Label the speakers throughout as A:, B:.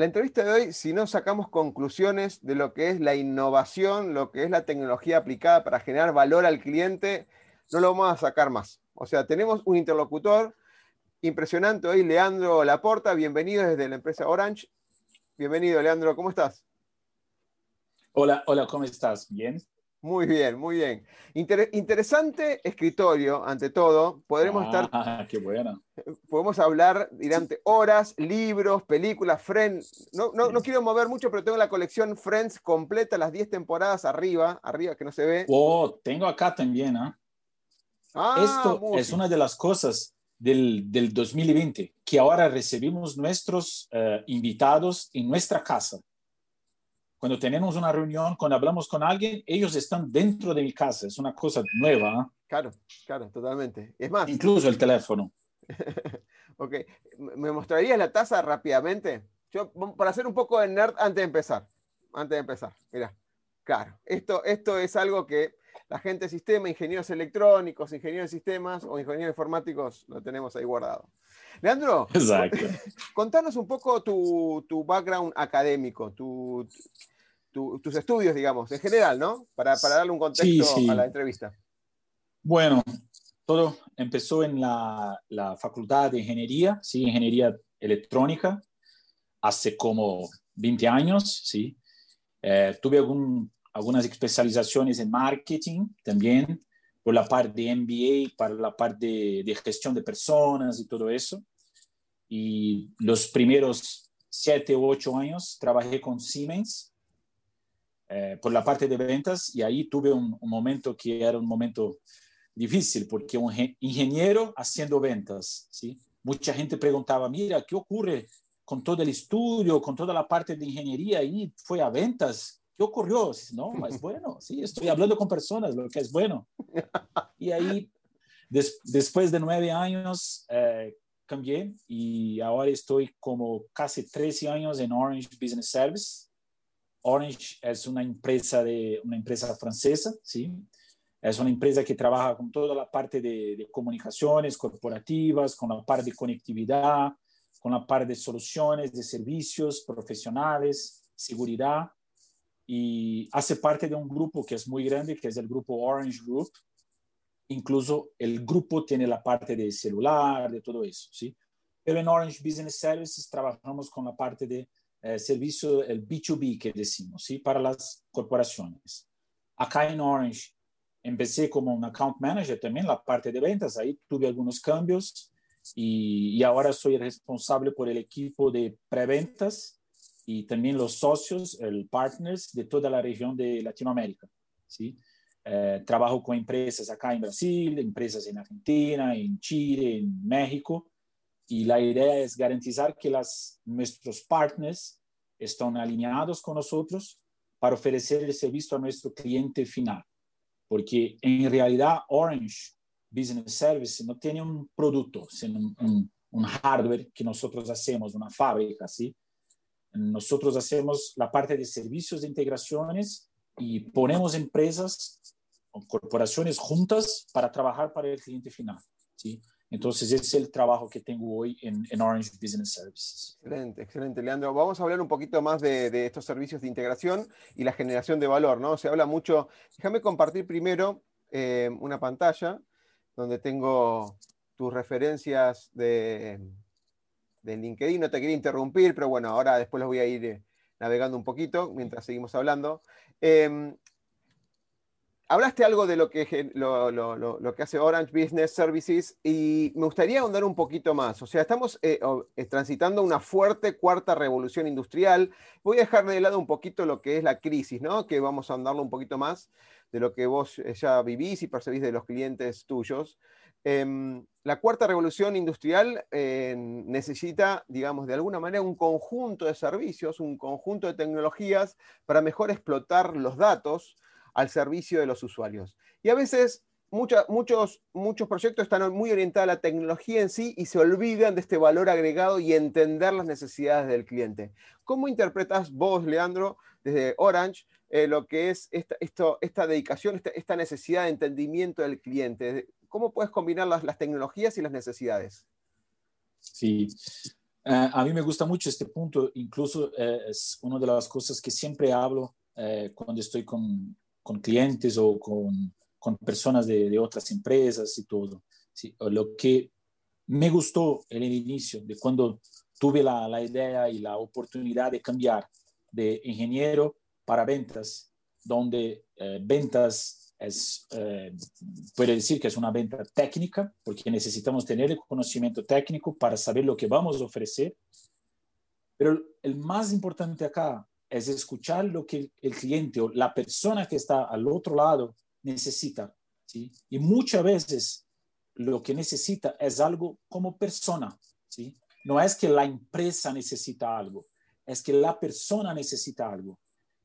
A: la entrevista de hoy, si no sacamos conclusiones de lo que es la innovación, lo que es la tecnología aplicada para generar valor al cliente, no lo vamos a sacar más. O sea, tenemos un interlocutor impresionante hoy, Leandro Laporta. Bienvenido desde la empresa Orange. Bienvenido, Leandro. ¿Cómo estás?
B: Hola, hola, ¿cómo estás? ¿Bien?
A: Muy bien, muy bien. interesante escritorio, ante todo. Podremos estar.
B: Ah, qué bueno.
A: Podemos hablar durante horas, libros, películas, Friends. No, no, no, quiero mover mucho, pero tengo la colección Friends completa, las 10 temporadas arriba, arriba que no se ve.
B: Oh, tengo acá también, ¿ah? ah Esto es una de las cosas del, del 2020, que ahora recibimos nuestros eh, invitados en nuestra casa cuando tenemos una reunión, cuando hablamos con alguien, ellos están dentro de mi casa. Es una cosa nueva.
A: Claro, claro, totalmente. Es más.
B: Incluso el teléfono.
A: ok. ¿Me mostrarías la taza rápidamente? Yo, para hacer un poco de nerd antes de empezar. Antes de empezar. Mira. Claro. Esto, esto es algo que la gente de sistema, ingenieros electrónicos, ingenieros de sistemas o ingenieros informáticos lo tenemos ahí guardado. Leandro,
B: Exacto.
A: contanos un poco tu, tu background académico, tu, tus estudios, digamos, en general, ¿no? Para, para darle un contexto a la entrevista.
B: Bueno, todo empezó en la, la, Facultad de Ingeniería, ¿sí? Ingeniería Electrónica, hace como 20 años, ¿sí? Eh, tuve algún, algunas especializaciones en marketing también, por la parte de MBA, para la parte de, de gestión de personas y todo eso. Y los primeros siete u ocho años trabajé con Siemens, eh, por la parte de ventas y ahí tuve un, momento que era un momento difícil porque un ingeniero haciendo ventas, ¿sí? Mucha gente preguntaba, mira, ¿qué ocurre con todo el estudio, con toda la parte de ingeniería y fue a ventas? ¿Qué ocurrió? No, es bueno, sí, estoy hablando con personas, lo que es bueno. Y ahí, después de nueve años, eh, cambié y ahora estoy como casi 13 años en Orange Business Service Orange es una empresa, de, una empresa francesa, ¿sí? Es una empresa que trabaja con toda la parte de, comunicaciones corporativas, con la parte de conectividad, con la parte de soluciones, de servicios profesionales, seguridad, y hace parte de un grupo que es muy grande, que es el grupo Orange Group. Incluso el grupo tiene la parte de celular, de todo eso, ¿sí? Pero en Orange Business Services trabajamos con la parte de eh, servicio, el B2B que decimos, ¿sí? para las corporaciones. Acá en Orange empecé como un account manager también, la parte de ventas, ahí tuve algunos cambios y, y ahora soy responsable por el equipo de preventas y también los socios, el partners de toda la región de Latinoamérica. ¿sí? Eh, trabajo con empresas acá en Brasil, empresas en Argentina, en Chile, en México y la idea es garantizar que las, nuestros partners están alineados con nosotros para ofrecer el servicio a nuestro cliente final. Porque en realidad Orange Business Service no tiene un producto, sino un, un, hardware que nosotros hacemos, una fábrica, ¿sí? Nosotros hacemos la parte de servicios de integraciones y ponemos empresas o corporaciones juntas para trabajar para el cliente final, ¿sí? Entonces, ese es el trabajo que tengo hoy en, Orange Business Services.
A: Excelente, excelente, Leandro. Vamos a hablar un poquito más de, estos servicios de integración y la generación de valor, ¿no? Se habla mucho. Déjame compartir primero eh, una pantalla donde tengo tus referencias de, de, LinkedIn. No te quería interrumpir, pero bueno, ahora después los voy a ir eh, navegando un poquito mientras seguimos hablando. Em, hablaste algo de lo que, lo, que hace Orange Business Services y me gustaría ahondar un poquito más. O sea, estamos eh, eh, transitando una fuerte cuarta revolución industrial. Voy a dejar de lado un poquito lo que es la crisis, ¿no? Que vamos a ahondarlo un poquito más de lo que vos ya vivís y percibís de los clientes tuyos. Em, la cuarta revolución industrial necesita, digamos, de alguna manera un conjunto de servicios, un conjunto de tecnologías para mejor explotar los datos al servicio de los usuarios. Y a veces muchos, muchos proyectos están muy orientados a la tecnología en sí y se olvidan de este valor agregado y entender las necesidades del cliente. ¿Cómo interpretas vos, Leandro, desde Orange, eh, lo que es esta, esta dedicación, esta, necesidad de entendimiento del cliente? ¿Cómo puedes combinar las, las tecnologías y las necesidades?
B: Sí, eh, a mí me gusta mucho este punto, incluso eh, es una de las cosas que siempre hablo cuando estoy con, con clientes o con, con personas de, de, otras empresas y todo. ¿sí? Lo que me gustó en el inicio, de cuando tuve la, la idea y la oportunidad de cambiar de ingeniero para ventas, donde eh, ventas es, eh, puede decir que es una venta técnica, porque necesitamos tener el conocimiento técnico para saber lo que vamos a ofrecer. Pero el más importante acá es escuchar lo que el cliente o la persona que está al otro lado necesita. ¿sí? Y muchas veces lo que necesita es algo como persona. ¿sí? No es que la empresa necesita algo, es que la persona necesita algo.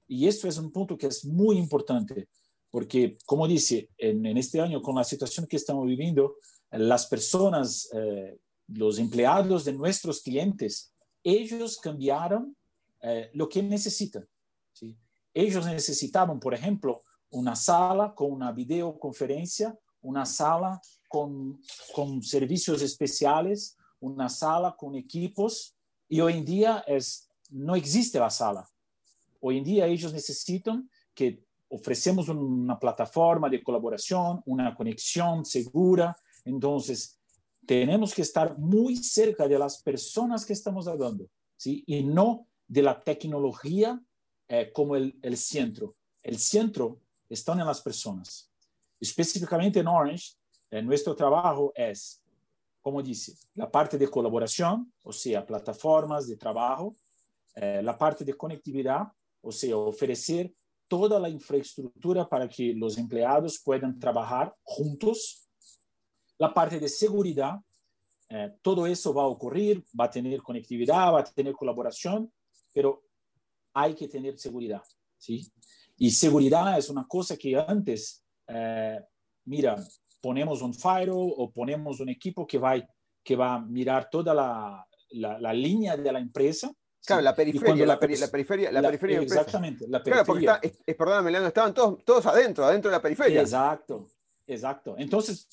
B: Y esto es un punto que es muy importante, porque como dice, en, en este año con la situación que estamos viviendo, las personas, eh, los empleados de nuestros clientes, ellos cambiaron eh, lo que necesitan. ¿sí? Ellos necesitaban, por ejemplo, una sala con una videoconferencia, una sala con, con servicios especiales, una sala con equipos, y hoy en día es, no existe la sala. Hoy en día ellos necesitan que ofrecemos una plataforma de colaboración, una conexión segura. Entonces, tenemos que estar muy cerca de las personas que estamos hablando, ¿sí? Y no de la tecnología eh, como el, el, centro. El centro está en las personas. Específicamente en Orange, eh, nuestro trabajo es, como dice, la parte de colaboración, o sea, plataformas de trabajo, eh, la parte de conectividad, o sea, ofrecer toda la infraestructura para que los empleados puedan trabajar juntos, la parte de seguridad, todo eso va a ocurrir, va a tener conectividad, va a tener colaboración, pero hay que tener seguridad, ¿sí? Y seguridad es una cosa que antes, eh, mira, ponemos un firewall o ponemos un equipo que va, que va a mirar toda la, la, línea de la empresa.
A: Claro, la periferia, la, la, periferia, la, periferia
B: Exactamente, la periferia.
A: Claro, porque está, perdóname, Leandro, estaban todos, todos adentro, adentro de la periferia.
B: Exacto, exacto. Entonces,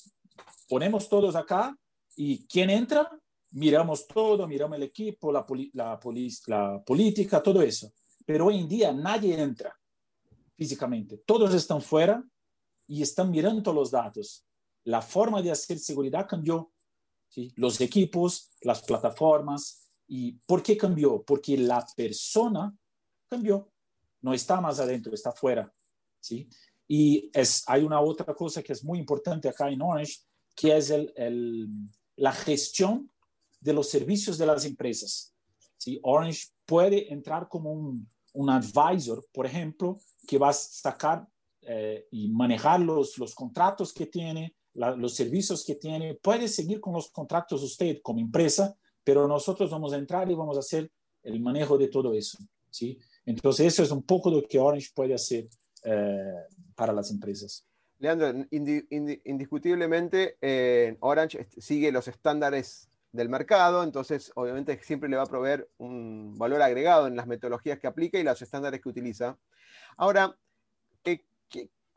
B: ponemos todos acá y ¿quién entra? miramos todo, miramos el equipo, la, la, la política, todo eso. Pero hoy en día nadie entra físicamente. Todos están fuera y están mirando los datos. La forma de hacer seguridad cambió. ¿sí? Los equipos, las plataformas. ¿Y por qué cambió? Porque la persona cambió. No está más adentro, está fuera. ¿sí? Y es, hay una otra cosa que es muy importante acá en Orange, que es el, el, la gestión de los servicios de las empresas. ¿sí? Orange puede entrar como un, un advisor, por ejemplo, que va a sacar eh, y manejar los, los contratos que tiene, los servicios que tiene. Puede seguir con los contratos usted como empresa, pero nosotros vamos a entrar y vamos a hacer el manejo de todo eso. ¿sí? Entonces, eso es un poco lo que Orange puede hacer eh, para las empresas.
A: Leandro, indiscutiblemente eh, Orange sigue los estándares del mercado, entonces obviamente siempre le va a proveer un valor agregado en las metodologías que aplica y los estándares que utiliza. Ahora, eh,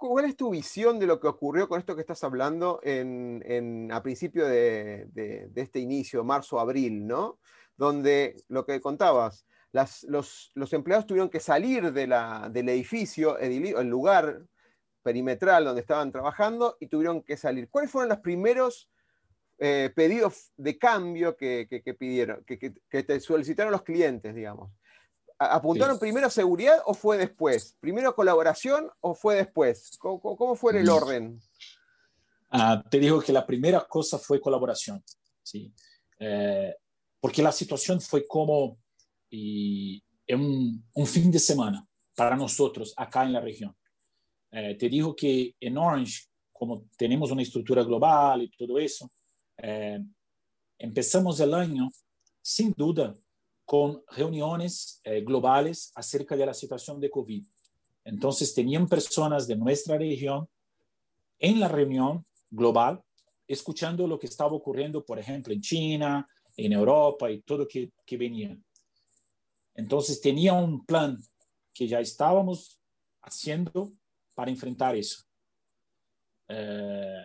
A: ¿cuál es tu visión de lo que ocurrió con esto que estás hablando en, a principio de, este inicio, marzo-abril, ¿no? Donde lo que contabas, los, empleados tuvieron que salir de del edificio, el lugar perimetral donde estaban trabajando y tuvieron que salir. ¿Cuáles fueron los primeros eh, pedidos de cambio que, pidieron, que, te solicitaron los clientes, digamos. ¿Apuntaron primero seguridad o fue después? ¿Primero colaboración o fue después? ¿Cómo, fue el mm. orden?
B: Ah, te digo que la primera cosa fue colaboración, ¿sí? Eh, porque la situación fue como y, un, un, fin de semana para nosotros acá en la región. Eh, te digo que en Orange, como tenemos una estructura global y todo eso, eh, empezamos el año sin duda con reuniones eh, globales acerca de la situación de COVID. Entonces, tenían personas de nuestra región en la reunión global, escuchando lo que estaba ocurriendo, por ejemplo, en China, en Europa y todo que, que venía. Entonces, tenía un plan que ya estábamos haciendo para enfrentar eso. Eh,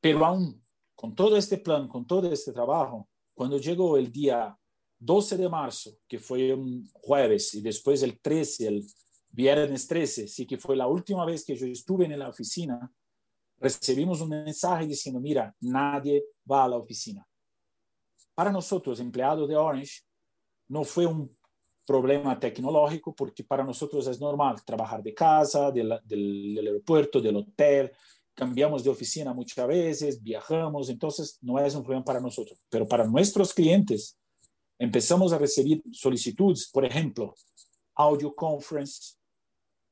B: pero aún con todo este plan, con todo este trabajo, cuando llegó el día 12 de marzo, que fue un jueves, y después el 13, el viernes 13, sí que fue la última vez que yo estuve en la oficina, recibimos un mensaje diciendo, mira, nadie va a la oficina. Para nosotros, empleados de Orange, no fue un problema tecnológico porque para nosotros es normal trabajar de casa, del, del aeropuerto, del hotel, cambiamos de oficina muchas veces, viajamos, entonces no es un problema para nosotros. Pero para nuestros clientes, empezamos a recibir solicitudes, por ejemplo, audio conference,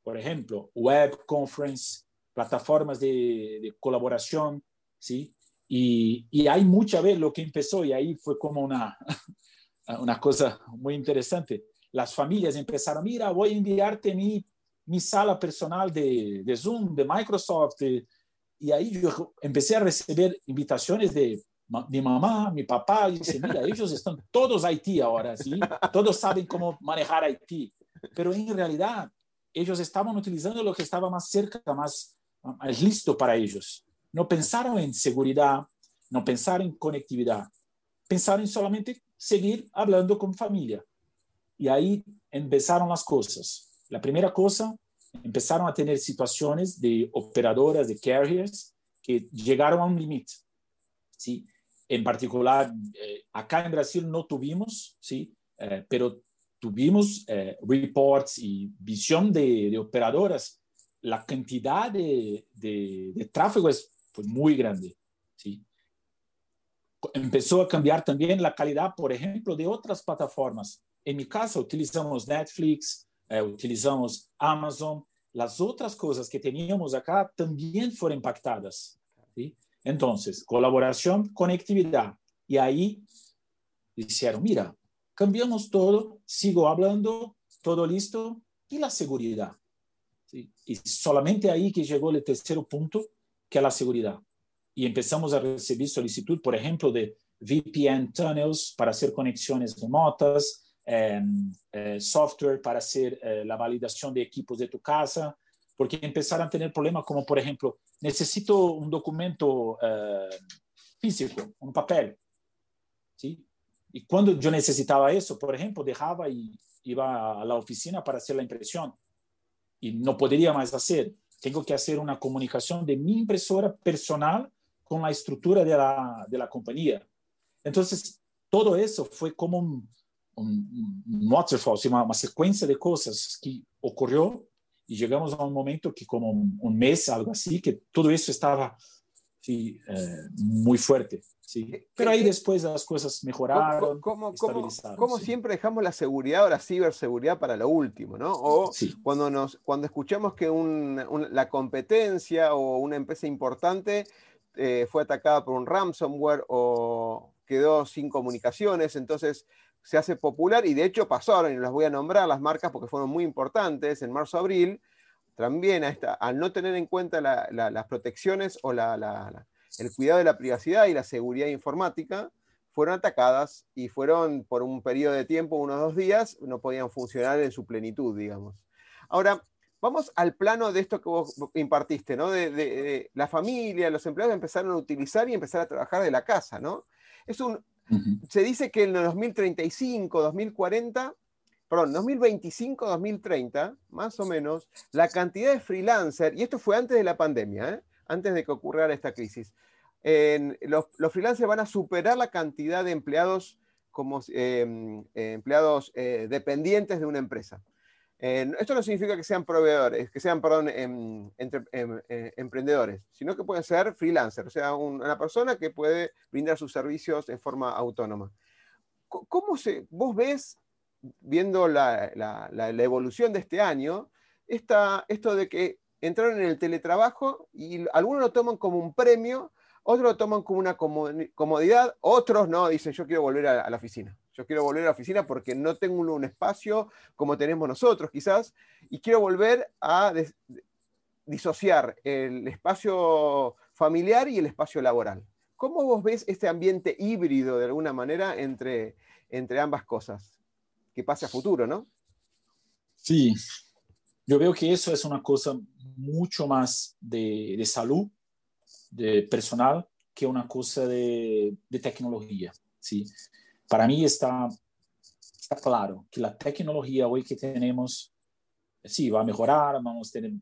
B: por ejemplo, web conference, plataformas de, de colaboración, ¿sí? Y, y hay mucha vez lo que empezó y ahí fue como una, una cosa muy interesante. Las familias empezaron, mira, voy a enviarte mi, mi sala personal de, de Zoom, de Microsoft. y ahí yo empecé a recibir invitaciones de mi mamá, mi papá, dice, mira, ellos están todos Haití ahora, ¿sí? Todos saben cómo manejar Haití. Pero en realidad, ellos estaban utilizando lo que estaba más cerca, más, más listo para ellos. No pensaron en seguridad, no pensaron en conectividad. Pensaron en solamente seguir hablando con familia. Y ahí empezaron las cosas. La primera cosa, empezaron a tener situaciones de operadoras, de carriers, que llegaron a un límite. ¿sí? En particular, eh, acá en Brasil no tuvimos, ¿sí? Eh, pero tuvimos eh, reports y visión de, operadoras. La cantidad de, de, tráfico es pues, muy grande. ¿sí? Empezó a cambiar también la calidad, por ejemplo, de otras plataformas. En mi caso, utilizamos Netflix, utilizamos Amazon. Las otras cosas que teníamos acá también fueron impactadas. ¿sí? Entonces, colaboración, conectividad. Y ahí dijeron, mira, cambiamos todo, sigo hablando, todo listo, y la seguridad. Y solamente ahí que llegó el tercer punto, que es la seguridad. Y empezamos a recibir solicitud, por ejemplo, de VPN tunnels para hacer conexiones remotas, em, eh, software para hacer eh, la validación de equipos de tu casa, porque empezaron a tener problemas como, por ejemplo, necesito un documento uh, físico, un papel. ¿sí? Y cuando yo necesitaba eso, por ejemplo, dejaba y iba a la oficina para hacer la impresión y no podría más hacer. Tengo que hacer una comunicación de mi impresora personal con la estructura de la, de la compañía. Entonces, todo eso fue como un, un, un waterfall, una, una secuencia de cosas que ocurrió y llegamos a un momento que como un, mes, algo así, que todo eso estaba sí, eh, muy fuerte. Sí. Pero ahí después las cosas mejoraron,
A: ¿Cómo, cómo, siempre dejamos la seguridad o la ciberseguridad para lo último, ¿no? O cuando, nos, cuando escuchamos que un, la competencia o una empresa importante eh, fue atacada por un ransomware o quedó sin comunicaciones, entonces se hace popular y de hecho pasó, ahora y las voy a nombrar las marcas porque fueron muy importantes en marzo-abril, también al no tener en cuenta las protecciones o el cuidado de la privacidad y la seguridad informática, fueron atacadas y fueron por un periodo de tiempo, unos dos días, no podían funcionar en su plenitud, digamos. Ahora, vamos al plano de esto que vos impartiste, ¿no? De, de la familia, los empleados empezaron a utilizar y empezar a trabajar de la casa, ¿no? Es un, se dice que en el 2035, 2040, perdón, 2025, 2030, más o menos, la cantidad de freelancers, y esto fue antes de la pandemia, ¿eh? antes de que ocurriera esta crisis, los, freelancers van a superar la cantidad de empleados como em, empleados dependientes de una empresa. Esto no significa que sean proveedores, que sean, perdón, em, em, emprendedores, sino que pueden ser freelancers, o sea, una persona que puede brindar sus servicios en forma autónoma. ¿Cómo se, vos ves, viendo la, evolución de este año, esto de que entraron en el teletrabajo y algunos lo toman como un premio, otros lo toman como una comodidad, otros no, dicen yo quiero volver a, la oficina. Yo quiero volver a la oficina porque no tengo un, espacio como tenemos nosotros quizás y quiero volver a disociar el espacio familiar y el espacio laboral. ¿Cómo vos ves este ambiente híbrido de alguna manera entre, entre ambas cosas? Que pase a futuro, ¿no?
B: Sí, yo veo que eso es una cosa mucho más de, de salud, de personal, que una cosa de, de, tecnología. ¿sí? Para mí está, está claro que la tecnología hoy que tenemos, sí, va a mejorar, vamos a tener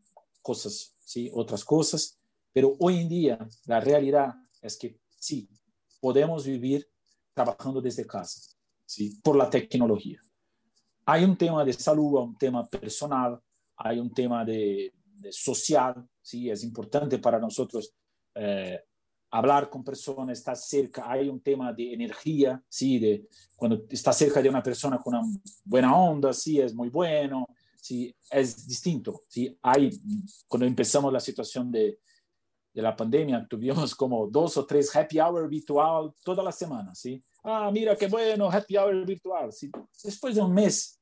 B: cosas, sí, otras cosas, pero hoy en día la realidad es que sí, podemos vivir trabajando desde casa, ¿sí? por la tecnología. Hay un tema de salud, un tema personal, hay un tema de, social, ¿sí? es importante para nosotros eh, hablar con personas, estar cerca, hay un tema de energía, ¿sí? de cuando está cerca de una persona con una buena onda, sí, es muy bueno, sí, es distinto. ¿sí? Hay, cuando empezamos la situación de, de la pandemia, tuvimos como dos o tres happy hour virtual toda la semana, ¿sí? Ah, mira qué bueno, happy hour virtual, ¿sí? Después de un mes,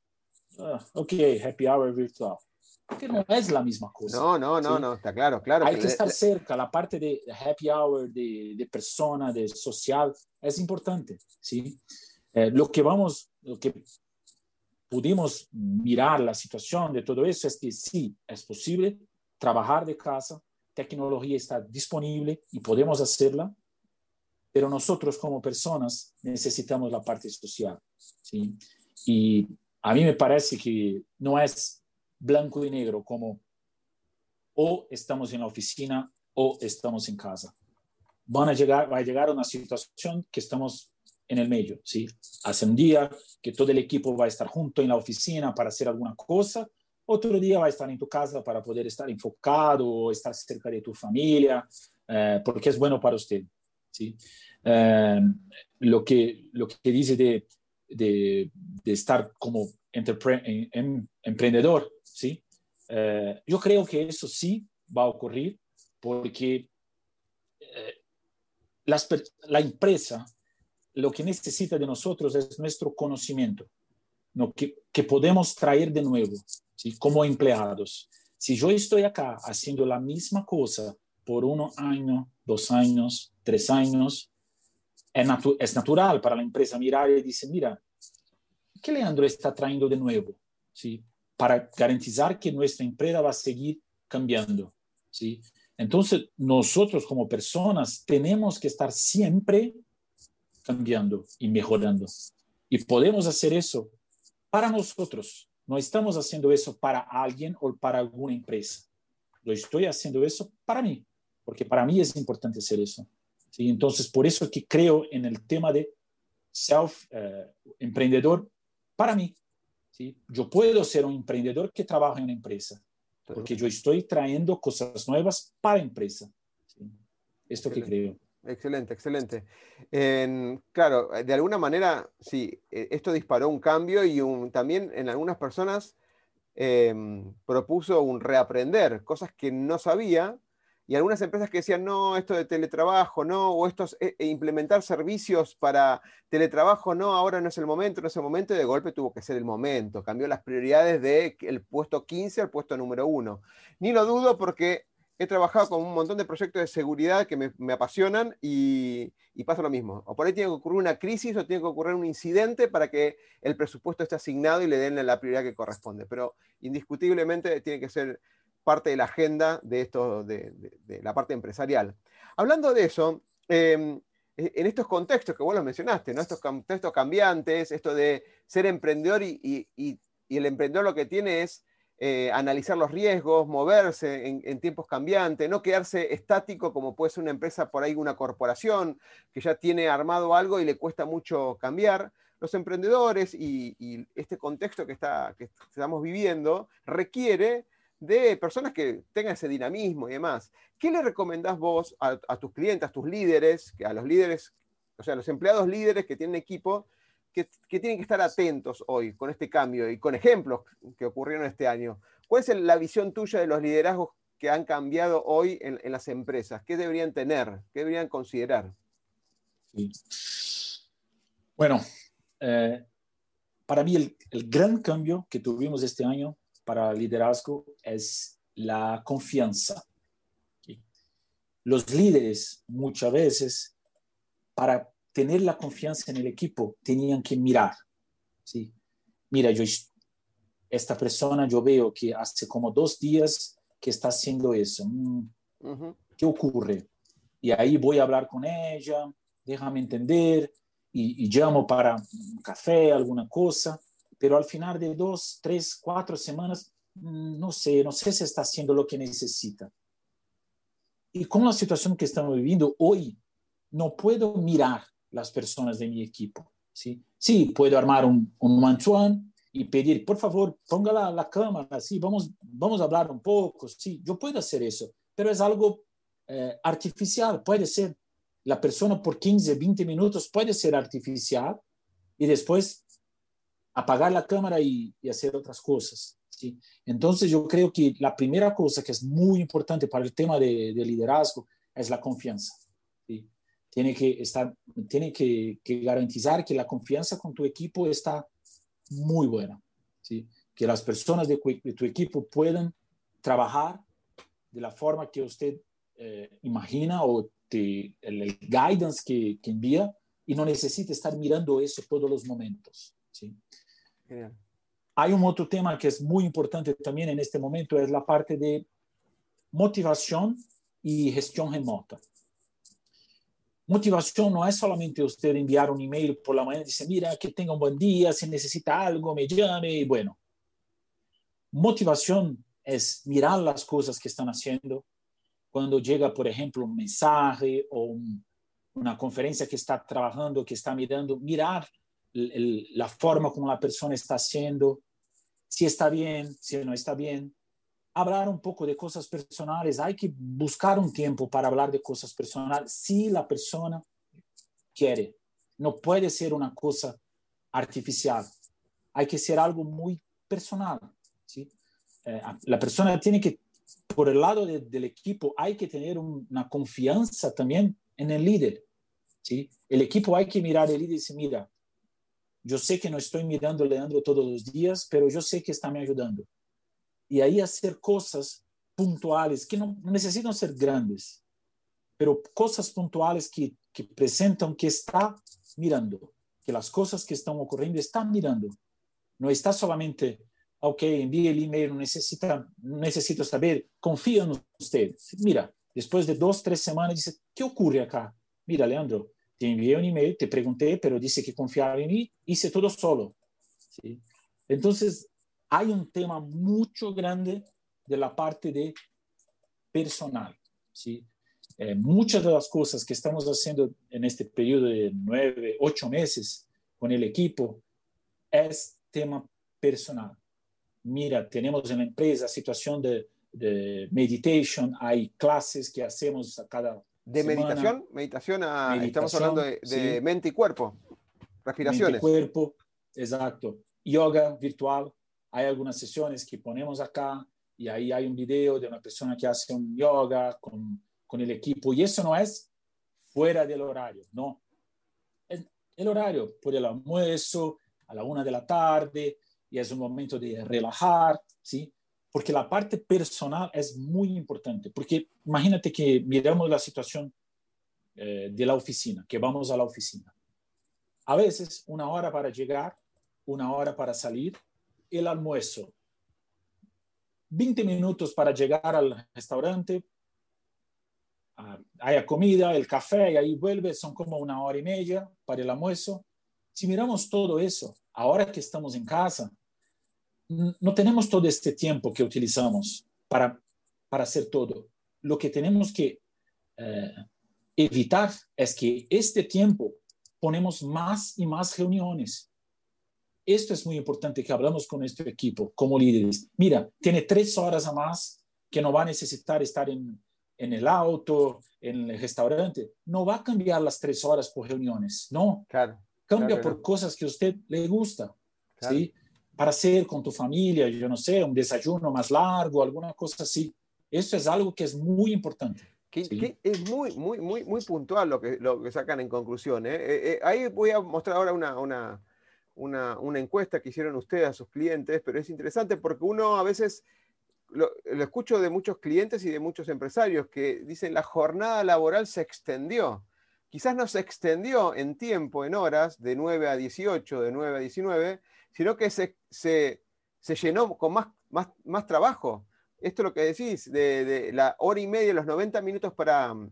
B: ah, ok, happy hour virtual. Que no es la misma cosa.
A: No, no, no, no, está claro, claro.
B: Hay que, estar cerca, la parte de happy hour, de, de persona, de social, es importante, ¿sí? Eh, lo que vamos, lo que pudimos mirar la situación de todo eso es que sí, es posible trabajar de casa, tecnología está disponible y podemos hacerla, pero nosotros como personas necesitamos la parte social. ¿sí? Y a mí me parece que no es blanco y negro como o estamos en la oficina o estamos en casa. Van a llegar, va a llegar una situación que estamos en el medio, ¿sí? Hace un día que todo el equipo va a estar junto en la oficina para hacer alguna cosa otro día va a estar en tu casa para poder estar enfocado o estar cerca de tu familia, eh, porque es bueno para usted. ¿sí? Eh, lo, que, lo que dice de, de, de estar como em, emprendedor, ¿sí? Eh, yo creo que eso sí va a ocurrir porque las, la empresa lo que necesita de nosotros es nuestro conocimiento, lo que, podemos traer de nuevo. ¿sí? como empleados. Si yo estoy acá haciendo la misma cosa por un año, dos años, tres años, es, es natural para la empresa mirar y decir, mira, ¿qué Leandro está trayendo de nuevo? ¿Sí? Para garantizar que nuestra empresa va a seguir cambiando. ¿sí? Entonces, nosotros como personas tenemos que estar siempre cambiando y mejorando. Y podemos hacer eso para nosotros, no estamos haciendo eso para alguien o para alguna empresa. Lo estoy haciendo eso para mí, porque para mí es importante hacer eso. ¿sí? Entonces, por eso que creo en el tema de self-emprendedor eh, para mí. ¿Sí? Yo puedo ser un emprendedor que trabaja en una empresa, porque yo estoy trayendo cosas nuevas para la empresa. ¿sí? Esto que creo.
A: Excelente, excelente. claro, de alguna manera, sí, e, esto disparó un cambio y un, también en algunas personas em, propuso un reaprender, cosas que no sabía, y algunas empresas que decían, no, esto de teletrabajo, no, o estos, e, e implementar servicios para teletrabajo, no, ahora no es el momento, no es el momento, y de golpe tuvo que ser el momento, cambió las prioridades del puesto 15 al puesto número 1. Ni lo dudo porque he trabajado con un montón de proyectos de seguridad que me, apasionan y, pasa lo mismo. O por ahí tiene que ocurrir una crisis o tiene que ocurrir un incidente para que el presupuesto esté asignado y le den la prioridad que corresponde. Pero indiscutiblemente tiene que ser parte de la agenda de, esto, de, la parte empresarial. Hablando de eso, em, e, en estos contextos que vos los mencionaste, ¿no? estos contextos cambiantes, esto de ser emprendedor y el emprendedor lo que tiene es eh, analizar los riesgos, moverse en, tiempos cambiantes, no quedarse estático como puede ser una empresa por ahí, una corporación que ya tiene armado algo y le cuesta mucho cambiar. los emprendedores y, este contexto que, está, que estamos viviendo requiere de personas que tengan ese dinamismo y demás. ¿Qué le recomendás vos a, tus clientes, a tus líderes, a los líderes, o sea, a los empleados líderes que tienen equipo, que, tienen que estar atentos hoy con este cambio y con ejemplos que ocurrieron este año? ¿Cuál es la visión tuya de los liderazgos que han cambiado hoy en, las empresas? ¿Qué deberían tener? ¿Qué deberían considerar?
B: Bueno, eh, para mí el, gran cambio que tuvimos este año para el liderazgo es la confianza. Los líderes muchas veces, para tener la confianza en el equipo, tenían que mirar. ¿sí? Mira, yo, esta persona yo veo que hace como dos días que está haciendo eso. Mm, ¿Qué ocurre? Y ahí voy a hablar con ella, déjame entender, y, llamo para un café, alguna cosa, pero al final de dos, tres, cuatro semanas, mm, no sé, no sé si está haciendo lo que necesita. Y con la situación que estamos viviendo hoy, no puedo mirar las personas de mi equipo. Sí, sí puedo armar un, un y pedir, por favor, ponga la, la, cámara, sí, vamos, vamos a hablar un poco, sí, yo puedo hacer eso, pero es algo eh, artificial, puede ser la persona por 15, 20 minutos puede ser artificial y después apagar la cámara y, hacer otras cosas. ¿sí? Entonces yo creo que la primera cosa que es muy importante para el tema de, liderazgo es la confianza. ¿sí? Tiene, que, estar, tiene que, garantizar que la confianza con tu equipo está muy buena. ¿sí? Que las personas de, tu equipo puedan trabajar de la forma que usted eh, imagina o el, guidance que, que, envía y no necesita estar mirando eso todos los momentos. ¿sí? Hay un otro tema que es muy importante también en este momento, es la parte de motivación y gestión remota. Motivación no es solamente usted enviar un email por la mañana y decir, mira, que tenga un buen día, si necesita algo, me llame y bueno. Motivación es mirar las cosas que están haciendo, cuando llega, por ejemplo, un mensaje o un, una conferencia que está trabajando, que está mirando, mirar la forma como la persona está haciendo, si está bien, si no está bien. Hablar un poco de cosas personales, hay que buscar un tiempo para hablar de cosas personales si la persona quiere. No puede ser una cosa artificial. Hay que ser algo muy personal. ¿sí? Eh, la persona tiene que por el lado del equipo hay que tener una confianza también en el líder. ¿sí? El equipo hay que mirar el líder y decir, mira, yo sé que no estoy mirando a Leandro todos los días, pero yo sé que está me ayudando. Y ahí hacer cosas puntuales, que no, necesitan ser grandes, pero cosas puntuales que, que presentan que está mirando, que las cosas que están ocurriendo están mirando. No está solamente ok, envíe el email, necesita, necesito saber, confío en usted. Mira, después de dos, tres semanas, dice, ¿qué ocurre acá? Mira, Leandro, te envié un email, te pregunté, pero dice que confiaba en mí, hice todo solo. ¿sí? Entonces, hay un tema mucho grande de la parte de personal. ¿sí? Eh, muchas de las cosas que estamos haciendo en este periodo de nueve, ocho meses con el equipo es tema personal mira, tenemos en la empresa situación de, de meditation, hay clases que hacemos a cada
A: ¿De meditación? Meditación, a, estamos hablando de, mente y cuerpo, respiraciones.
B: Mente y cuerpo, exacto. Yoga virtual, hay algunas sesiones que ponemos acá y ahí hay un video de una persona que hace un yoga con, con el equipo y eso no es fuera del horario, no. Es el horario, por el almuerzo, a la una de la tarde, y es un momento de relajar, ¿sí? Porque la parte personal es muy importante, porque imagínate que miramos la situación eh, de la oficina, que vamos a la oficina. A veces una hora para llegar, una hora para salir, el almuerzo, 20 minutos para llegar al restaurante, ah, hay comida, el café y ahí vuelve, son como una hora y media para el almuerzo. Si miramos todo eso, ahora que estamos en casa, no tenemos todo este tiempo que utilizamos para, para hacer todo. Lo que tenemos que eh, evitar es que este tiempo ponemos más y más reuniones. Esto es muy importante que hablamos con nuestro equipo como líderes. Mira, tiene tres horas a más que no va a necesitar estar en, en el auto, en el restaurante. No va a cambiar las tres horas por reuniones, no.
A: Claro.
B: Cambia
A: claro,
B: por
A: no.
B: cosas que a usted le gusta,
A: Claro.
B: ¿sí? Para hacer con tu familia, yo no sé, un desayuno más largo, alguna cosa así. Esto es algo que es muy importante.
A: Que-
B: Sí.
A: que es muy, muy, muy, muy puntual lo que, lo que sacan en conclusión. ¿eh? Eh, eh, ahí voy a mostrar ahora una, una, una, una encuesta que hicieron ustedes a sus clientes, pero es interesante porque uno a veces lo, lo escucho de muchos clientes y de muchos empresarios que dicen la jornada laboral se extendió. Quizás no se extendió en tiempo, en horas, de 9 a 18, de 9 a 19, sino que se, se, se llenó con más, más, más trabajo esto es lo que decís, de, de la hora y media, los 90 minutos para mm,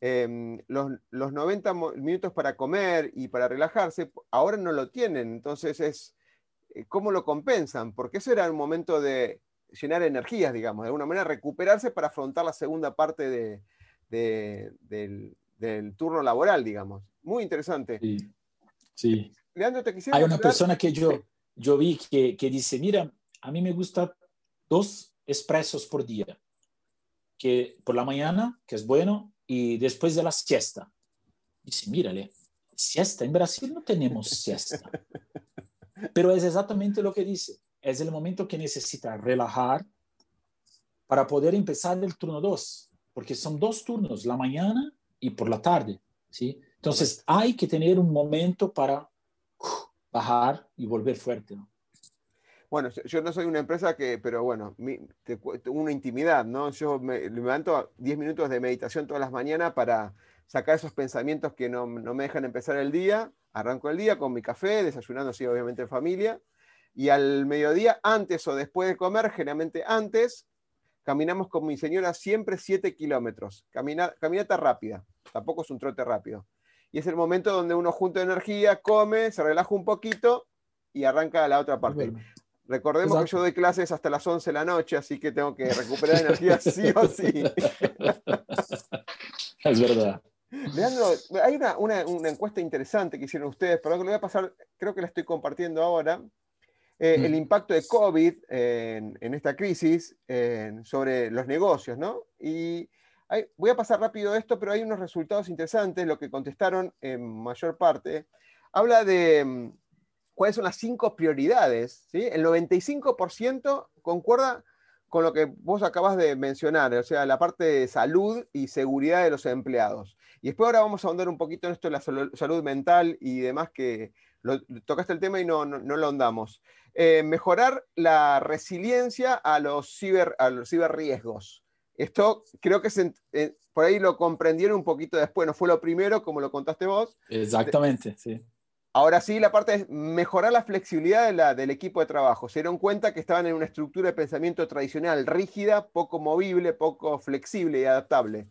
A: em, los, los 90 mo- minutos para comer y para relajarse, ahora no lo tienen. Entonces es eh, cómo lo compensan, porque eso era un momento de llenar energías, digamos, de alguna manera recuperarse para afrontar la segunda parte de- del, del turno laboral, digamos. Muy interesante.
B: Sí. sí.
A: Leandro, te quisiera
B: Hay una persona que yo, yo vi que, que dice, mira, a mí me gusta dos expresos por día, que por la mañana, que es bueno, y después de la siesta. Dice, mírale, siesta, en Brasil no tenemos siesta. Pero es exactamente lo que dice. Es el momento que necesita relajar para poder empezar el turno 2, porque son dos turnos, la mañana y por la tarde, ¿sí? Entonces hay que tener un momento para bajar y volver fuerte, ¿no?
A: Bueno, yo- no soy una empresa que, pero bueno, mi- te una intimidad, ¿no? Yo me me levanto 10 minutos de meditación todas las mañanas para sacar esos pensamientos que no, no me dejan empezar el día. Arranco el día con mi café, desayunando, sí, obviamente en familia. Y al mediodía, antes o después de comer, generalmente antes, caminamos con mi señora siempre 7 kilómetros. Camina- caminata rápida, tampoco es un trote rápido. Y es el momento donde uno junta energía, come, se relaja un poquito y arranca la otra parte. Recordemos que yo doy clases hasta las 11 de la noche, así que tengo que recuperar energía sí o sí.
B: Es verdad.
A: Leandro, hay una, una- una encuesta interesante que hicieron ustedes, perdón que lo voy a pasar, creo que la estoy compartiendo ahora. Eh, El
B: Mm.
A: impacto de COVID en, en esta crisis en- sobre los negocios, ¿no? Y voy a pasar rápido esto, pero hay unos resultados interesantes, lo que contestaron en mayor parte. Habla de mm, cuáles son las cinco prioridades, ¿sí? El 95% concuerda con lo que vos acabas de mencionar, o sea, la parte de salud y seguridad de los empleados. Y después ahora vamos a ahondar un poquito en esto de la sal- salud mental y demás, que lo- tocaste el tema y no, no, no lo ahondamos. Eh, mejorar la resiliencia a los, ciber, a los ciberriesgos. Esto creo que se, eh, por ahí lo comprendieron un poquito después, no fue lo primero, como lo contaste vos,
B: Exactamente, sí.
A: Ahora sí, la parte es mejorar la flexibilidad de la- del equipo de trabajo. Se dieron cuenta que estaban en una estructura de pensamiento tradicional, rígida, poco movible, poco flexible y adaptable.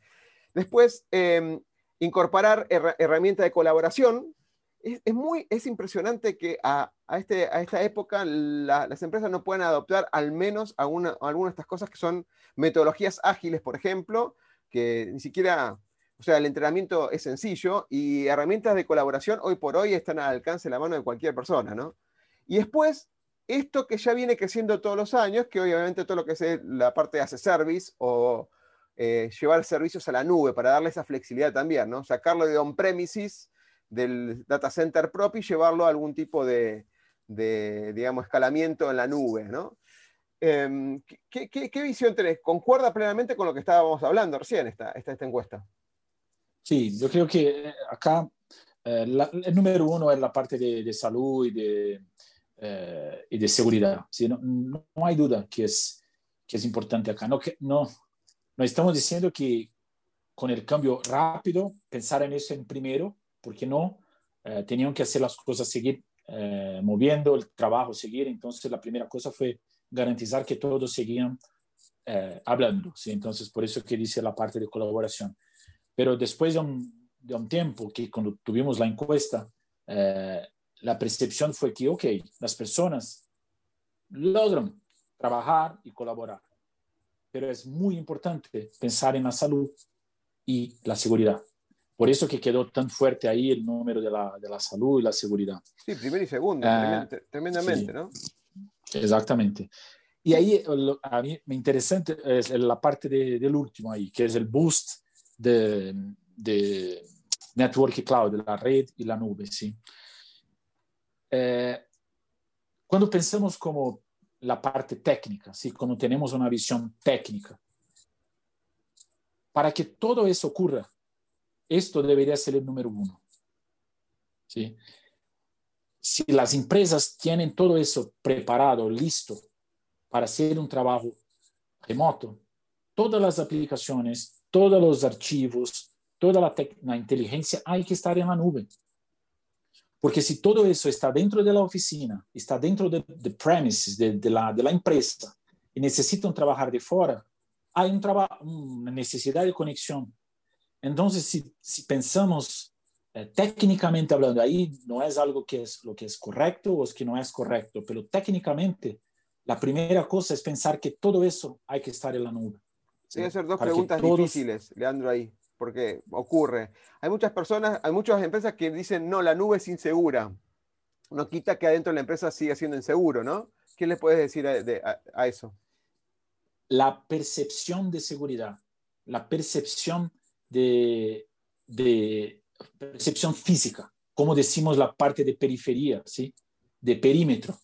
A: Después, eh, incorporar herra- herramientas de colaboración. Es, muy, es impresionante que a, a este, a esta época la- las empresas no puedan adoptar al menos alguna, alguna de estas cosas que son metodologías ágiles, por ejemplo, que ni siquiera o sea, el entrenamiento es sencillo y herramientas de colaboración hoy por hoy están al alcance de la mano de cualquier persona, ¿no? Y después, esto que ya viene creciendo todos los años, que obviamente todo lo que es la parte de hacer service o eh, llevar servicios a la nube para darle esa flexibilidad también, ¿no? Sacarlo de on-premises, del data center propio y llevarlo a algún tipo de, de, digamos, escalamiento en la nube, ¿no? Em, ¿qué, qué, qué visión tenés? ¿Concuerda plenamente con lo que estábamos hablando recién, esta, esta, esta encuesta?
B: Sí, yo creo que eh, acá eh, la- el número uno es la parte de, de salud y de, eh, y de seguridad. ¿sí? No, no- hay duda que es, que es importante acá. No, que, no, no estamos diciendo que con el cambio rápido pensar en eso en primero, porque no, eh, tenían que hacer las cosas seguir eh, moviendo, el trabajo seguir. Entonces la primera cosa fue garantizar que todos seguían eh, hablando. ¿sí? Entonces por eso que dice la parte de colaboración. Pero después de un, de un tiempo que cuando tuvimos la encuesta, eh, la percepción fue que, ok, las personas logran trabajar y colaborar, pero es muy importante pensar en la salud y la seguridad. Por eso que quedó tan fuerte ahí el número de la, de la salud y la seguridad.
A: Sí, primero y segundo, uh, tremendamente, sí, ¿no?
B: Exactamente. Y ahí a mí me interesante es la parte de, del último ahí, que es el boost de, de Network Cloud, de la red y la nube, ¿sí? Eh, cuando pensamos como la parte técnica, ¿sí? cuando tenemos una visión técnica, para que todo eso ocurra, esto debería ser el número uno. ¿sí? Si las empresas tienen todo eso preparado, listo, para hacer un trabajo remoto, todas las aplicaciones, todos los archivos, toda la, inteligencia hay que estar en la nube. Porque si todo eso está dentro de la oficina, está dentro de, de premises, de, de, la, de la empresa, y necesitan trabajar de fuera, hay un una necesidad de conexión. Entonces, si, si pensamos eh, técnicamente hablando, ahí no es algo que es lo que es correcto o es que no es correcto, pero técnicamente la primera cosa es pensar que todo eso hay que estar en la nube.
A: ¿sí? Voy a hacer dos Para preguntas todos... difíciles, Leandro, ahí, porque ocurre. Hay muchas personas, hay muchas empresas que dicen, no, la nube es insegura. No quita que adentro de la empresa siga siendo inseguro, ¿no? ¿Qué le puedes decir a, de, a, a eso?
B: La percepción de seguridad, la percepción de, percepción física, como decimos la parte de periferia, ¿sí? De perímetro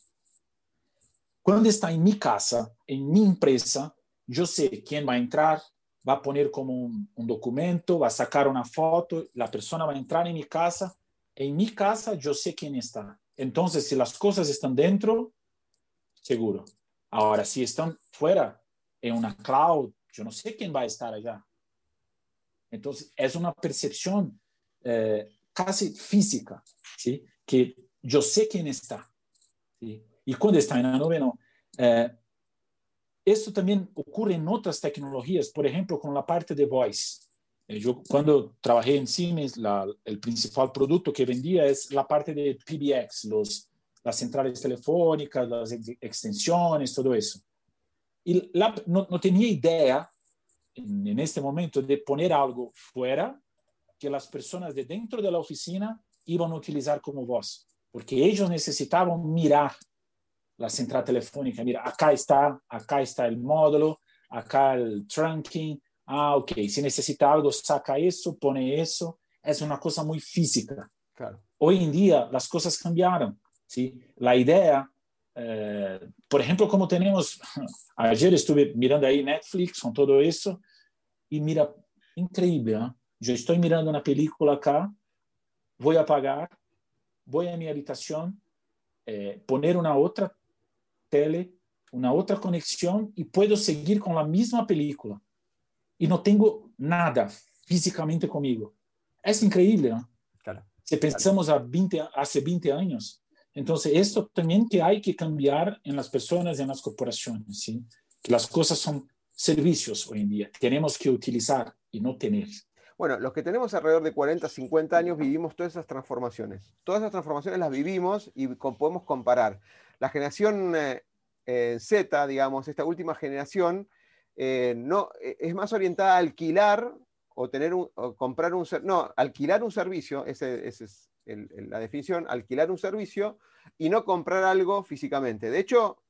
B: Cuando está en mi casa, en mi empresa, yo sé quién va a entrar, va a poner como un, un, documento, va a sacar una foto, la persona va a entrar en mi casa. En mi casa yo sé quién está. Entonces, si las cosas están dentro, seguro. Ahora, si están fuera, en una cloud, yo no sé quién va a estar allá. Entonces, es una percepción eh, casi física, ¿sí? que yo sé quién está. ¿sí? Y cuando está en la nube, no. Eh, esto también ocurre en otras tecnologías, por ejemplo, con la parte de voice. Eh, yo cuando trabajé en Siemens, la, el principal producto que vendía es la parte de PBX, los, las centrales telefónicas, las ex extensiones, todo eso. Y la, no, no, tenía idea en, en, este momento de poner algo fuera que las personas de dentro de la oficina iban a utilizar como voz, porque ellos necesitaban mirar la central telefónica, mira, acá está, acá está el módulo, acá el trunking, ah, ok, si necesita algo, saca eso, pone eso, es una cosa muy física.
A: Claro.
B: Hoy en día las cosas cambiaron, ¿sí? La idea, eh, por ejemplo, como tenemos, ayer estuve mirando ahí Netflix con todo eso, y mira, increíble, ¿eh? yo estoy mirando una película acá, voy a apagar, voy a mi habitación, eh, poner una otra tele, una otra conexión y puedo seguir con la misma película. Y no tengo nada físicamente conmigo. Es increíble, ¿no?
A: Claro.
B: Si pensamos
A: claro.
B: a 20, hace 20 años. Entonces, esto también que hay que cambiar en las personas y en las corporaciones, ¿sí? Que las cosas son servicios hoy en día. Tenemos que utilizar y no tener.
A: Bueno, los que tenemos alrededor de 40, 50 años vivimos todas esas transformaciones. Todas esas transformaciones las vivimos y podemos comparar. La generación eh, eh, Z, digamos, esta última generación, eh, no, eh, es más orientada a alquilar o, tener un, o comprar un no, alquilar un servicio, esa ese es el, el, la definición, alquilar un servicio y no comprar algo físicamente. De hecho,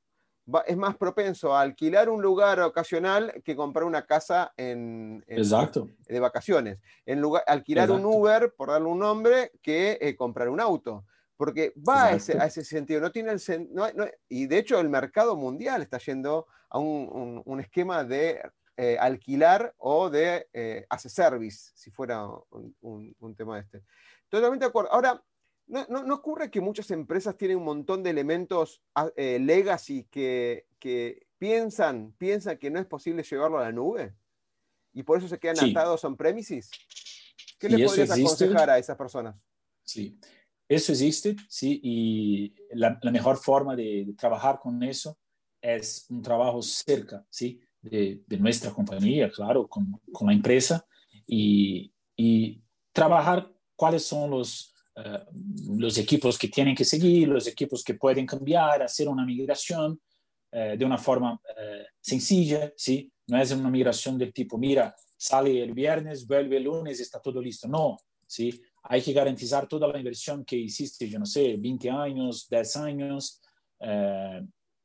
A: va, es más propenso a alquilar un lugar ocasional que comprar una casa en, en
B: Exacto.
A: de vacaciones. En lugar, alquilar Exacto. un Uber, por darle un nombre, que eh, comprar un auto porque va a ese, a ese, sentido, no tiene el no, no, y de hecho el mercado mundial está yendo a un, un, un esquema de eh, alquilar o de eh, hacer service, si fuera un, un, tema de este. Totalmente de acuerdo. Ahora, ¿no, no, no ocurre que muchas empresas tienen un montón de elementos eh, legacy que, que, piensan, piensan que no es posible llevarlo a la nube? Y por eso se quedan sí. atados on premises. ¿Qué le podrías aconsejar a esas personas?
B: Sí, eso existe, sí, y la, la mejor forma de, de, trabajar con eso es un trabajo cerca, sí, de, de nuestra compañía, claro, con, con la empresa, y, y, trabajar cuáles son los, uh, los equipos que tienen que seguir, los equipos que pueden cambiar, hacer una migración uh, de una forma uh, sencilla, sí, no es una migración del tipo, mira, sale el viernes, vuelve el lunes, está todo listo, no, ¿sí? Hay que garantizar toda la inversión que hiciste, yo no sé, 20 años, 10 años. Eh,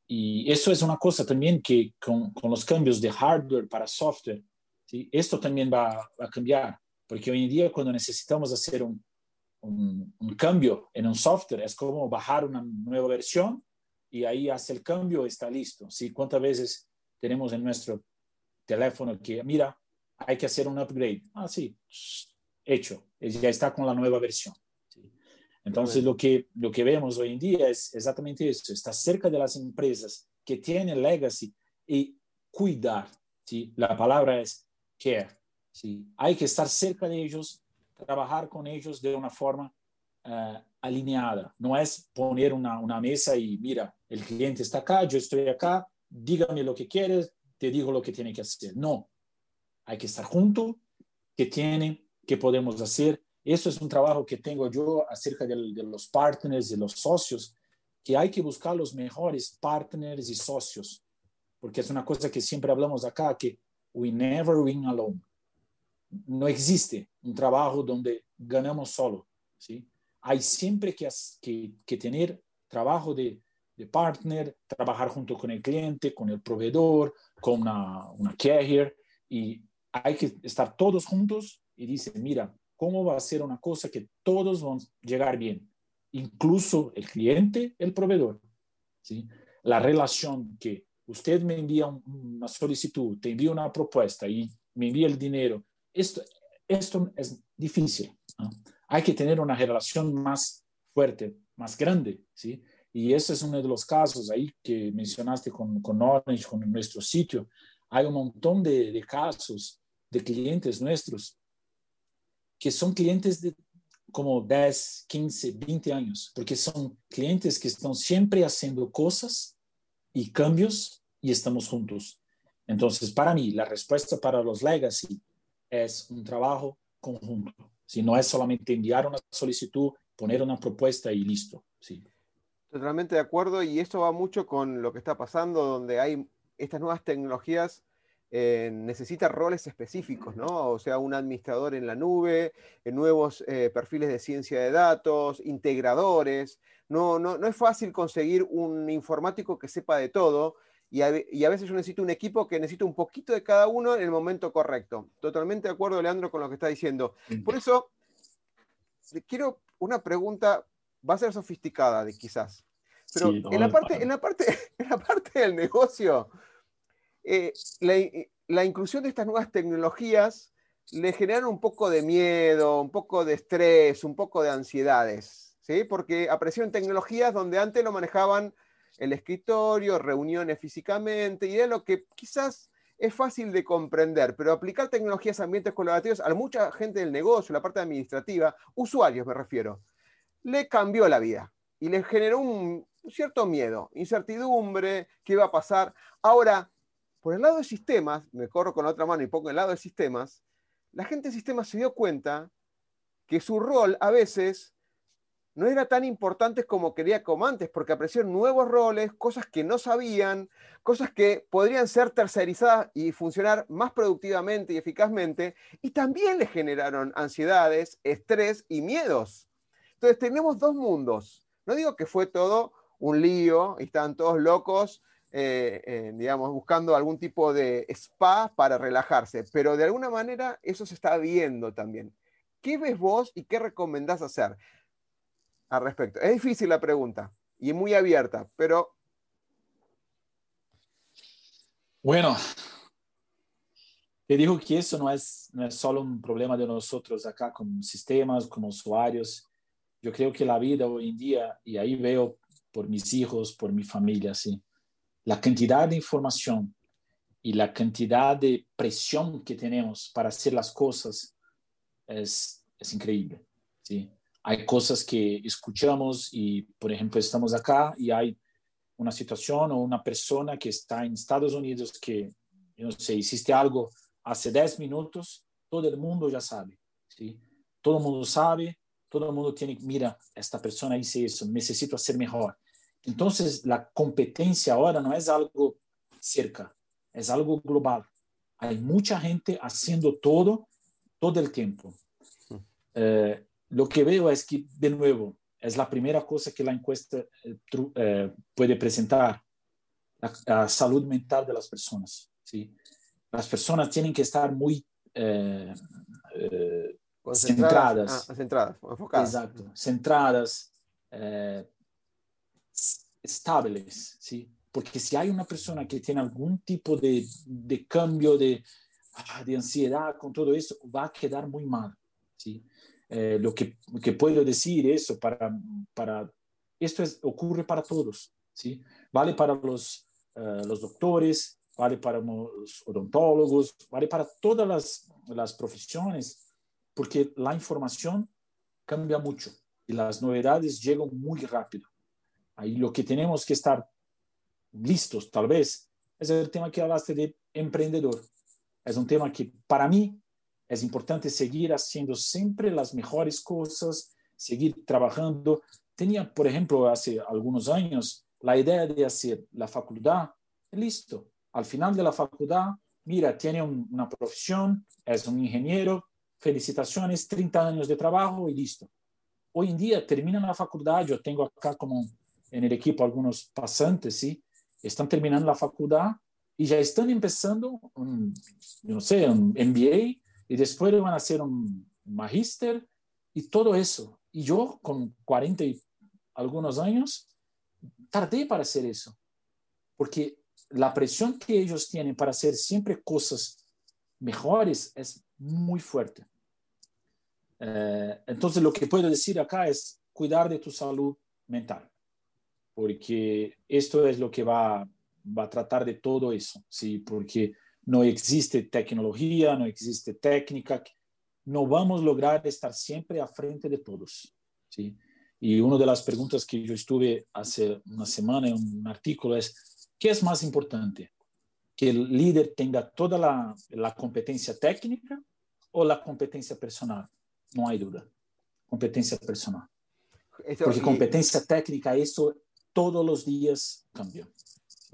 B: y eso es una cosa también que con, con, los cambios de hardware para software, ¿sí? esto también va, va, a cambiar, porque hoy en día cuando necesitamos hacer un, un, un, cambio en un software, es como bajar una nueva versión y ahí hace el cambio, está listo. ¿sí? ¿Cuántas veces tenemos en nuestro teléfono que, mira, hay que hacer un upgrade? Ah, sí, hecho, ya está con la nueva versión. Entonces, lo que, lo que vemos hoy en día es exactamente eso, está cerca de las empresas que tienen legacy y cuidar, ¿sí? La palabra es care, ¿sí? Hay que estar cerca de ellos, trabajar con ellos de una forma uh, alineada. No es poner una, una mesa y, mira, el cliente está acá, yo estoy acá, dígame lo que quieres, te digo lo que tiene que hacer. No, hay que estar juntos, que tiene, que podemos hacer, eso es un trabajo que tengo yo acerca de, de los partners y los socios, que hay que buscar los mejores partners y socios, porque es una cosa que siempre hablamos acá, que we never win alone. No existe un trabajo donde ganamos solo, ¿sí? Hay siempre que, tener trabajo de, de, partner, trabajar junto con el cliente, con el proveedor, con una, una carrier, y hay que estar todos juntos y dice, mira, cómo va a ser una cosa que todos van a llegar bien, incluso el cliente, el proveedor. ¿sí? La relación que usted me envía una solicitud, te envía una propuesta y me envía el dinero, esto, esto es difícil. Hay que tener una relación más fuerte, más grande. ¿sí? Y ese es uno de los casos ahí que mencionaste con, con Orange, con nuestro sitio. Hay un montón de, de casos de clientes nuestros que son clientes de como 10, 15, 20 años, porque son clientes que están siempre haciendo cosas y cambios y estamos juntos. Entonces, para mí, la respuesta para los legacy es un trabajo conjunto. Si no es solamente enviar una solicitud, poner una propuesta y listo. Sí.
A: Totalmente de acuerdo y esto va mucho con lo que está pasando, donde hay estas nuevas tecnologías eh, necesita roles específicos, ¿no? O sea, un administrador en la nube, en nuevos eh, perfiles de ciencia de datos, integradores. No, no, no es fácil conseguir un informático que sepa de todo y a, y a, veces yo necesito un equipo que necesita un poquito de cada uno en el momento correcto. Totalmente de acuerdo, Leandro, con lo que está diciendo. Por eso, quiero una pregunta, va a ser sofisticada de quizás, pero en, la parte, en, la parte, en la parte del negocio, eh, la, inclusión de estas nuevas tecnologías le generan un poco de miedo, un poco de estrés, un poco de ansiedades, ¿sí? Porque aparecieron tecnologías donde antes lo manejaban el escritorio, reuniones físicamente, y es lo que quizás es fácil de comprender, pero aplicar tecnologías a ambientes colaborativos a mucha gente del negocio, la parte administrativa, usuarios me refiero, le cambió la vida y le generó un cierto miedo, incertidumbre, qué va a pasar. Ahora, por el lado de sistemas, me corro con la otra mano y pongo el lado de sistemas, la gente de sistemas se dio cuenta que su rol a veces no era tan importante como quería como antes, porque aparecieron nuevos roles, cosas que no sabían, cosas que podrían ser tercerizadas y funcionar más productivamente y eficazmente, y también le generaron ansiedades, estrés y miedos. Entonces tenemos dos mundos. No digo que fue todo un lío y estaban todos locos eh, eh, digamos, buscando algún tipo de spa para relajarse, pero de alguna manera eso se está viendo también. ¿Qué ves vos y qué recomendás hacer al respecto? Es difícil la pregunta y muy abierta, pero...
B: Bueno, te digo que eso no es, solo un problema de nosotros acá como sistemas, como usuarios. Yo creo que la vida hoy en día, y ahí veo por mis hijos, por mi familia, sí, la cantidad de información y la cantidad de presión que tenemos para hacer las cosas es, es increíble. ¿sí? Hay cosas que escuchamos y, por ejemplo, estamos acá y hay una situación o una persona que está en Estados Unidos que, no sé, hiciste algo hace 10 minutos, todo el mundo ya sabe. ¿sí? Todo el mundo sabe, todo el mundo tiene, mira, esta persona hizo eso, necesito hacer mejor. Entonces, la competencia ahora no es algo cerca, es algo global. Hay mucha gente haciendo todo, todo el tiempo. eh, lo que veo es que, de nuevo, es la primera cosa que la encuesta eh, eh, puede presentar, la, salud mental de las personas. ¿sí? Las personas tienen que estar muy centradas.
A: Ah, centradas, enfocadas.
B: Exacto, centradas, estables, ¿sí? Porque si hay una persona que tiene algún tipo de, de cambio de, ah, de ansiedad con todo eso, va a quedar muy mal, ¿sí? Eh, lo, que, puedo decir eso para, para esto es, ocurre para todos, ¿sí? Vale para los, uh, los doctores, vale para los odontólogos, vale para todas las, las profesiones, porque la información cambia mucho y las novedades llegan muy rápido. Ahí lo que tenemos que estar listos, tal vez, es el tema que hablaste de emprendedor. Es un tema que para mí es importante seguir haciendo siempre las mejores cosas, seguir trabajando. Tenía, por ejemplo, hace algunos años la idea de hacer la facultad, listo. Al final de la facultad, mira, tiene una profesión, es un ingeniero, felicitaciones, 30 años de trabajo y listo. Hoy en día termina la facultad, yo tengo acá como en el equipo algunos pasantes, ¿sí? Están terminando la facultad y ya están empezando, un, no sé, un MBA y después van a hacer un magíster y todo eso. Y yo con 40 y algunos años, tardé para hacer eso, porque la presión que ellos tienen para hacer siempre cosas mejores es muy fuerte. Eh, entonces, lo que puedo decir acá es cuidar de tu salud mental, porque esto es lo que va, va a tratar de todo eso, ¿sí? Porque no existe tecnología, no existe técnica, no vamos a lograr estar siempre a frente de todos. ¿sí? Y una de las preguntas que yo estuve hace una semana en un artículo es, ¿qué es más importante? ¿Que el líder tenga toda la, la competencia técnica o la competencia personal? No hay duda. Competencia personal. Porque competencia técnica, eso todos los días cambia.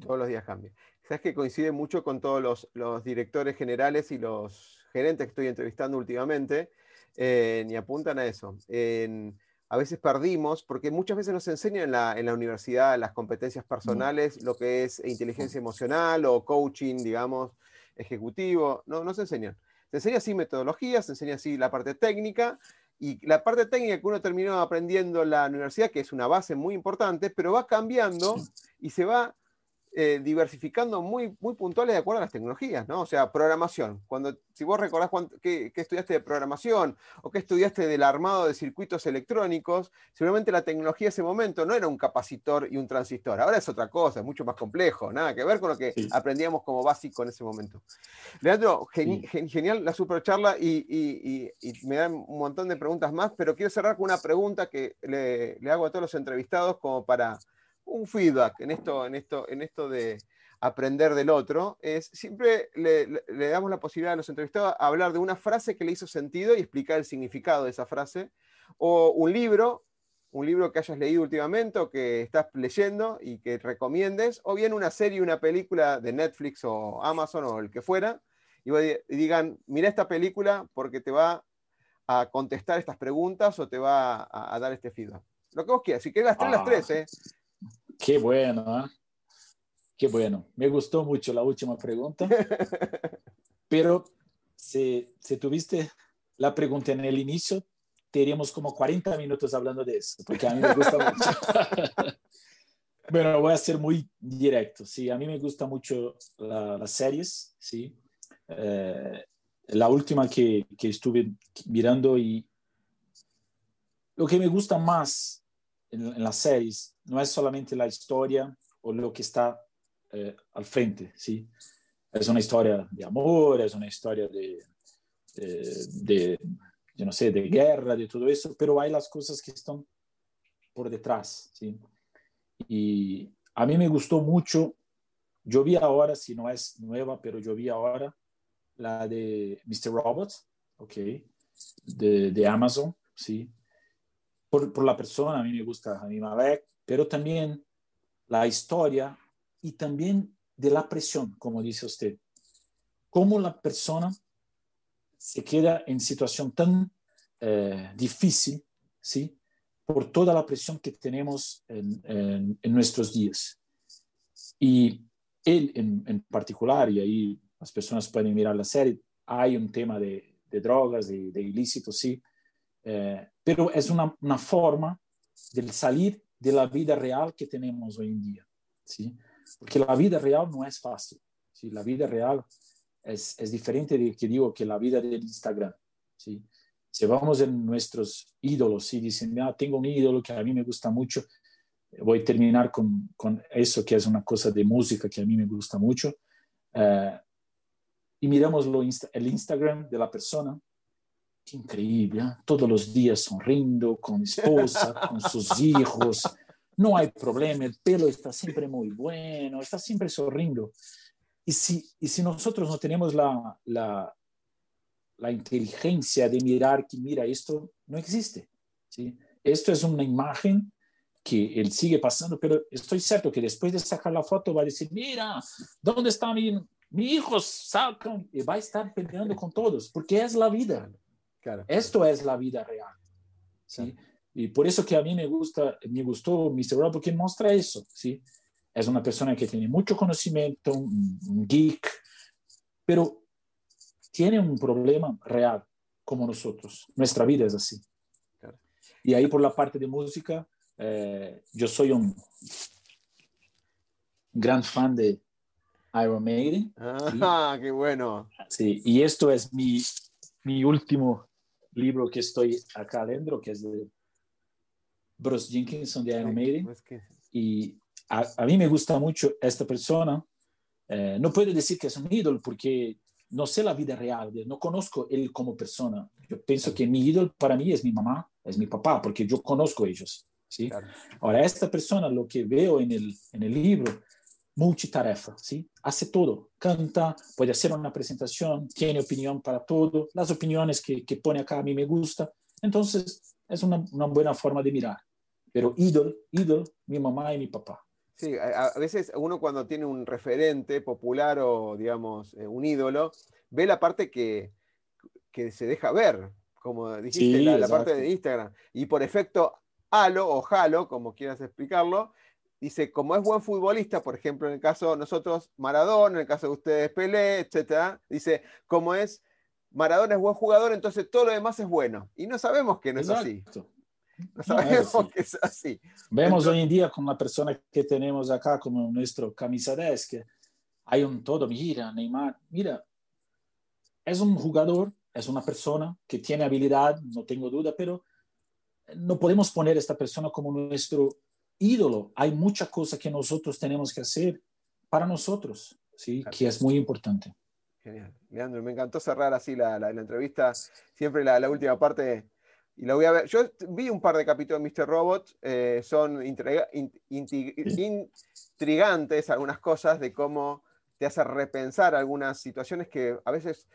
A: Todos los días cambia sabes que coincide mucho con todos los, directores generales y los gerentes que estoy entrevistando últimamente, eh, y apuntan a eso. a veces perdimos, porque muchas veces nos enseñan en la, en la universidad las competencias personales, lo que es inteligencia emocional o coaching, digamos, ejecutivo, no, no se enseñan. Se enseña así metodologías, se enseña así la parte técnica, y la parte técnica que uno terminó aprendiendo en la universidad, que es una base muy importante, pero va cambiando y se va eh, diversificando muy, muy puntuales de acuerdo a las tecnologías, ¿no? O sea, programación. Cuando, si vos recordás qué, estudiaste de programación o qué estudiaste del armado de circuitos electrónicos, seguramente la tecnología en ese momento no era un capacitor y un transistor. Ahora es otra cosa, es mucho más complejo, nada que ver con lo que aprendíamos como básico en ese momento. Leandro, genial la super charla y, me dan un montón de preguntas más, pero quiero cerrar con una pregunta que le, le hago a todos los entrevistados como para un feedback en esto, en esto, en esto de aprender del otro, es siempre le, damos la posibilidad a los entrevistados a hablar de una frase que le hizo sentido y explicar el significado de esa frase, o un libro, un libro que hayas leído últimamente o que estás leyendo y que recomiendes, o bien una serie, una película de Netflix o Amazon o el que fuera, y, digan, mira esta película porque te va a contestar estas preguntas o te va a, dar este feedback. Lo que vos quieras, si quieres las tres, las tres, ¿eh?
B: Qué bueno, ¿eh? Qué bueno. Me gustó mucho la última pregunta. Pero si, si tuviste la pregunta en el inicio, teníamos como 40 minutos hablando de eso, porque a mí me gusta mucho. bueno, voy a ser muy directo. Sí, a mí me gusta mucho las series, sí. Eh, la última que, que, estuve mirando y lo que me gusta más en, en las series no es solamente la historia o lo que está eh, al frente, ¿sí? Es una historia de amor, es una historia de, de, yo no sé, de guerra, de todo eso, pero hay las cosas que están por detrás, ¿sí? Y a mí me gustó mucho, yo vi ahora, si no es nueva, pero yo vi ahora la de Mr. Robot, ¿ok? De, de Amazon, ¿sí? Por, por, la persona, a mí me gusta Annie Malek, pero también la historia y también de la presión, como dice usted. Cómo la persona se queda en situación tan eh, difícil, ¿sí? Por toda la presión que tenemos en, nuestros días. Y él en, particular, y ahí las personas pueden mirar la serie, hay un tema de, drogas, de, de, ilícitos, sí, eh, pero es una, una, forma de salir de la vida real que tenemos hoy en día, ¿sí? Porque la vida real no es fácil, ¿sí? La vida real es, es diferente de que digo que la vida del Instagram, ¿sí? Si vamos en nuestros ídolos y dicen, ah, tengo un ídolo que a mí me gusta mucho, voy a terminar con, con eso que es una cosa de música que a mí me gusta mucho. Eh, y miramos lo el Instagram de la persona, increíble, ¿eh? todos los días sonriendo con esposa, con sus hijos, no hay problema, el pelo está siempre muy bueno, está siempre sonriendo. Y si, y si nosotros no tenemos la, la, la inteligencia de mirar que, mira, esto no existe. ¿sí? Esto es una imagen que él sigue pasando, pero estoy cierto que después de sacar la foto va a decir, mira, ¿dónde está mi, mi hijo? Sacan, y va a estar peleando con todos, porque es la vida. Claro. Esto es la vida real. ¿sí? Y por eso que a mí me gusta, me gustó Mr. Rob, porque muestra eso, ¿sí? Es una persona que tiene mucho conocimiento, un geek, pero tiene un problema real como nosotros. Nuestra vida es así. Y ahí por la parte de música, eh, yo soy un gran fan de Iron Maiden.
A: Ah, qué bueno.
B: Sí, y esto es mi, mi último libro que estoy acá adentro, que es de Bruce Jenkinson de Iron Maiden. Y a, a, mí me gusta mucho esta persona. Eh, no puedo decir que es un ídolo porque no sé la vida real, no conozco él como persona. Yo pienso que mi ídolo para mí es mi mamá, es mi papá, porque yo conozco ellos. ¿sí? Ahora, esta persona, lo que veo en el, en el libro, multitarefa, ¿sí? Hace todo, canta, puede hacer una presentación, tiene opinión para todo, las opiniones que, que pone acá a mí me gusta, entonces es una, una buena forma de mirar. Pero ídolo, ídolo, mi mamá y mi papá.
A: Sí, a, veces uno cuando tiene un referente popular o, digamos, eh, un ídolo, ve la parte que, se deja ver, como dijiste, la, parte de Instagram. Y por efecto halo o halo, como quieras explicarlo, dice, como es buen futbolista, por ejemplo, en el caso de nosotros, Maradona, en el caso de ustedes, Pelé, etc., dice, como es Maradona es buen jugador, entonces todo lo demás es bueno. Y no sabemos que no es así. No sabemos que es así.
B: Vemos hoy en día con la persona que tenemos acá como nuestro camisa 10, que hay un todo, mira, Neymar, mira, es un jugador, es una persona que tiene habilidad, no tengo duda, pero no podemos poner a esta persona como nuestro ídolo. Hay muchas cosas que nosotros tenemos que hacer para nosotros, ¿sí? que es muy importante.
A: Genial. Leandro, me encantó cerrar así la, la, entrevista. Siempre la, la última parte y la voy a ver. Yo vi un par de capítulos de Mr. Robot, eh, son intrigantes algunas cosas de cómo te hace repensar algunas situaciones que a veces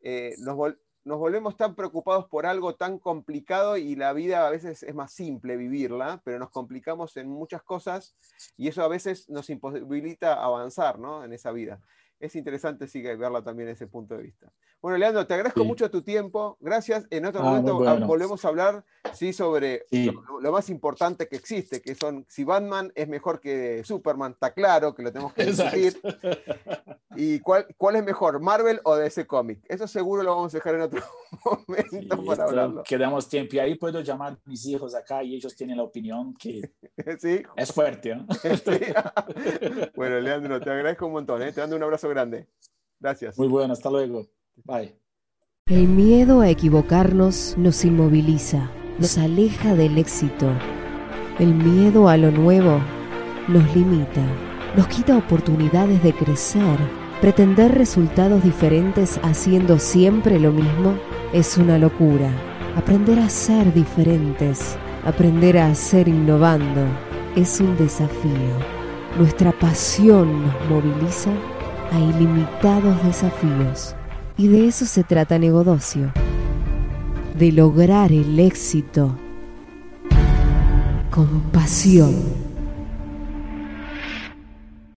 A: eh, nos, volvemos tan preocupados por algo tan complicado y la vida a veces es más simple vivirla, pero nos complicamos en muchas cosas y eso a veces nos imposibilita avanzar ¿no? en esa vida es interesante sí, verla también desde ese punto de vista. Bueno, Leandro, te agradezco mucho tu tiempo. Gracias. En otro ah, momento volvemos a hablar sí, sobre Lo, más importante que existe, que son si Batman es mejor que Superman, está claro que lo tenemos que decir. ¿Y cuál, cuál es mejor, Marvel o DC Comic? Eso seguro lo vamos a dejar en otro momento para hablarlo.
B: Quedamos tiempo y ahí puedo llamar a mis hijos acá y ellos tienen la opinión que es fuerte.
A: bueno, Leandro, te agradezco un montón. ¿eh? Te mando un abrazo grande. Gracias.
B: Muy bueno, hasta luego. Bye.
C: El miedo a equivocarnos nos inmoviliza, nos aleja del éxito. El miedo a lo nuevo nos limita, nos quita oportunidades de crecer. Pretender resultados diferentes haciendo siempre lo mismo es una locura. Aprender a ser diferentes, aprender a ser innovando, es un desafío. Nuestra pasión nos moviliza a ilimitados desafíos. Y de eso se trata Negodocio, de lograr el éxito con pasión.